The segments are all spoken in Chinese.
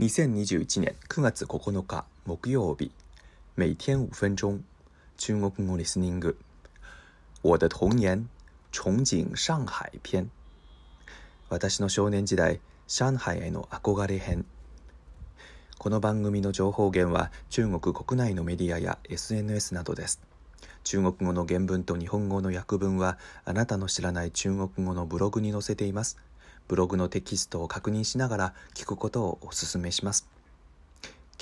2021年9月9日木曜日每天5分钟中国語リスニング我的童年憧憬上海篇私の少年時代上海への憧れ編この番組の情報源は中国国内のメディアや SNS などです中国語の原文と日本語の訳文はあなたの知らない中国語のブログに載せていますブログのテキストを確認しながら聞くことをお勧めします。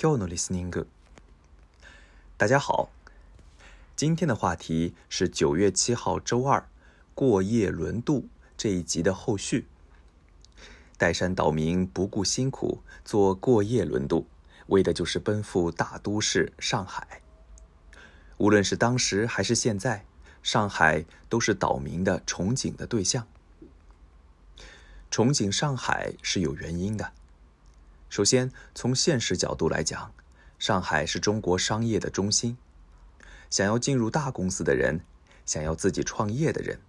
今日のリスニング。大家好，今天的话题是九月七号周二过夜轮渡这一集的后续。岱山岛民不顾辛苦做过夜轮渡，为的就是奔赴大都市上海。无论是当时还是现在，上海都是岛民的憧憬的对象。憧憬上海是有原因的。首先，从现实角度来讲，上海是中国商业的中心，想要进入大公司的人，想要自己创业的人，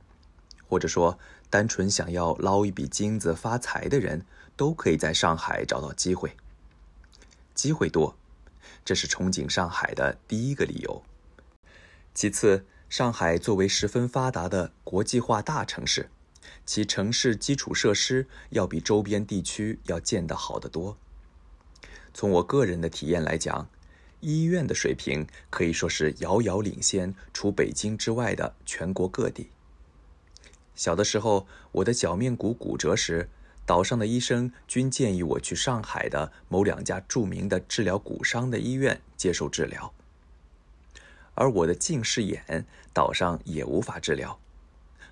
或者说单纯想要捞一笔金子发财的人，都可以在上海找到机会。机会多，这是憧憬上海的第一个理由。其次，上海作为十分发达的国际化大城市。其城市基础设施要比周边地区要建得好得多。从我个人的体验来讲，医院的水平可以说是遥遥领先，除北京之外的全国各地。小的时候，我的脚面骨骨折时，岛上的医生均建议我去上海的某两家著名的治疗骨伤的医院接受治疗，而我的近视眼，岛上也无法治疗。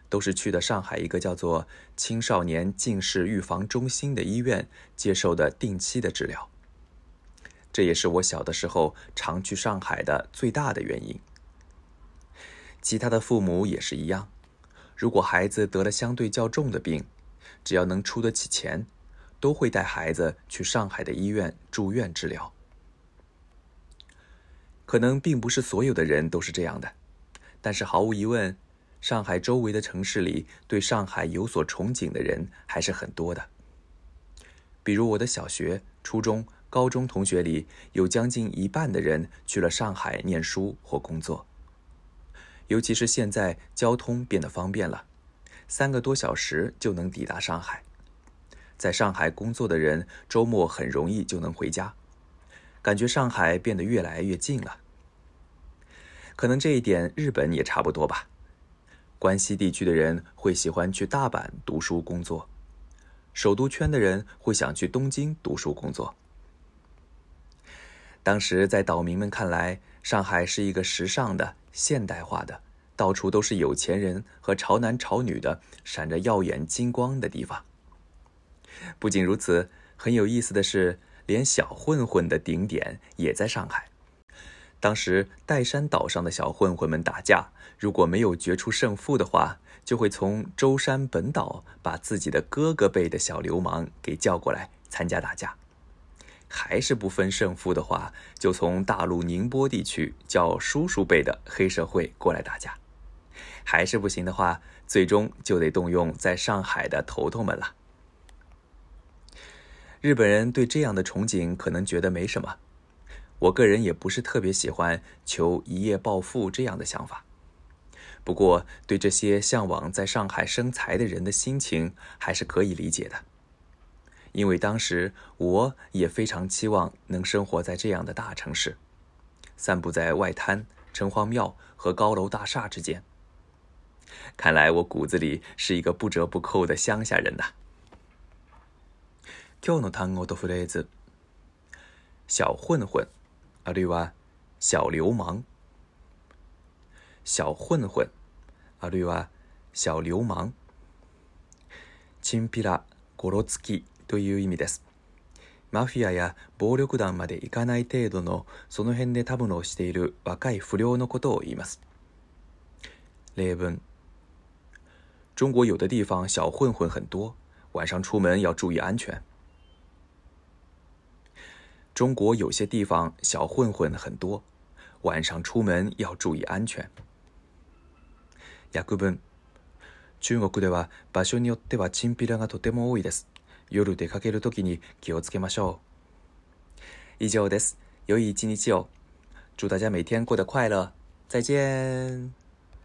都是去的上海一个叫做“青少年近视预防中心”的医院接受的定期的治疗。这也是我小的时候常去上海的最大的原因。其他的父母也是一样，如果孩子得了相对较重的病，只要能出得起钱，都会带孩子去上海的医院住院治疗。可能并不是所有的人都是这样的，但是毫无疑问。上海周围的城市里，对上海有所憧憬的人还是很多的。比如我的小学、初中、高中同学里，有将近一半的人去了上海念书或工作。尤其是现在交通变得方便了，三个多小时就能抵达上海。在上海工作的人，周末很容易就能回家，感觉上海变得越来越近了。可能这一点，日本也差不多吧。关西地区的人会喜欢去大阪读书工作，首都圈的人会想去东京读书工作。当时在岛民们看来，上海是一个时尚的、现代化的，到处都是有钱人和潮男潮女的、闪着耀眼金光的地方。不仅如此，很有意思的是，连小混混的顶点也在上海。当时岱山岛上的小混混们打架，如果没有决出胜负的话，就会从舟山本岛把自己的哥哥辈的小流氓给叫过来参加打架；还是不分胜负的话，就从大陆宁波地区叫叔叔辈的黑社会过来打架；还是不行的话，最终就得动用在上海的头头们了。日本人对这样的憧憬可能觉得没什么。我个人也不是特别喜欢求一夜暴富这样的想法，不过对这些向往在上海生财的人的心情还是可以理解的，因为当时我也非常期望能生活在这样的大城市，散步在外滩、城隍庙和高楼大厦之间。看来我骨子里是一个不折不扣的乡下人呐。今小混混。あるいは小流氓、小混混、あるいは小流氓。チンピラ、ゴロつきという意味です。マフィアや暴力団まで行かない程度のその辺でタブロをしている若い不良のことを言います。例文中国有的地方小混混很多，晚上出门要注意安全。中国有些地方小混混很多，晚上出门要注意安全。ヤク中国では場所によってはチンピラがとても多いです。夜出かけるときに気をつけましょう。以上です。有りにじじ祝大家每天过得快乐。再见。